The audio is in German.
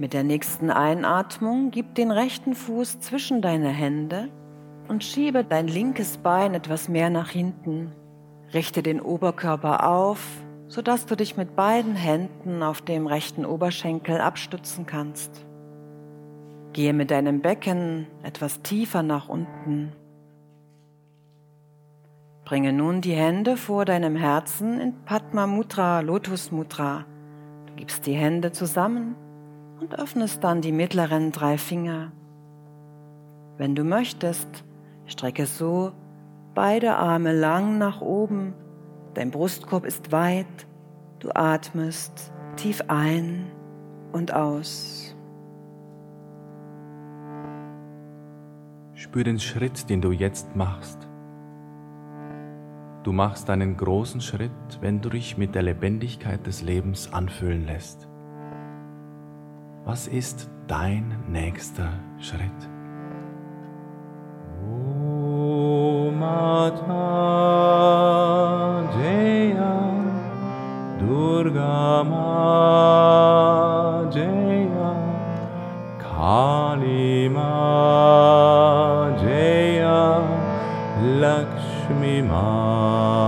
Mit der nächsten Einatmung gib den rechten Fuß zwischen deine Hände und schiebe dein linkes Bein etwas mehr nach hinten. Richte den Oberkörper auf, sodass du dich mit beiden Händen auf dem rechten Oberschenkel abstützen kannst. Gehe mit deinem Becken etwas tiefer nach unten. Bringe nun die Hände vor deinem Herzen in Padma Mudra, Lotus Mudra. Du gibst die Hände zusammen und öffnest dann die mittleren drei Finger. Wenn du möchtest, strecke so beide Arme lang nach oben, dein Brustkorb ist weit, du atmest tief ein und aus. Spür den Schritt, den du jetzt machst. Du machst einen großen Schritt, wenn du dich mit der Lebendigkeit des Lebens anfühlen lässt. Was ist dein nächster Schritt? Lakshmi Ma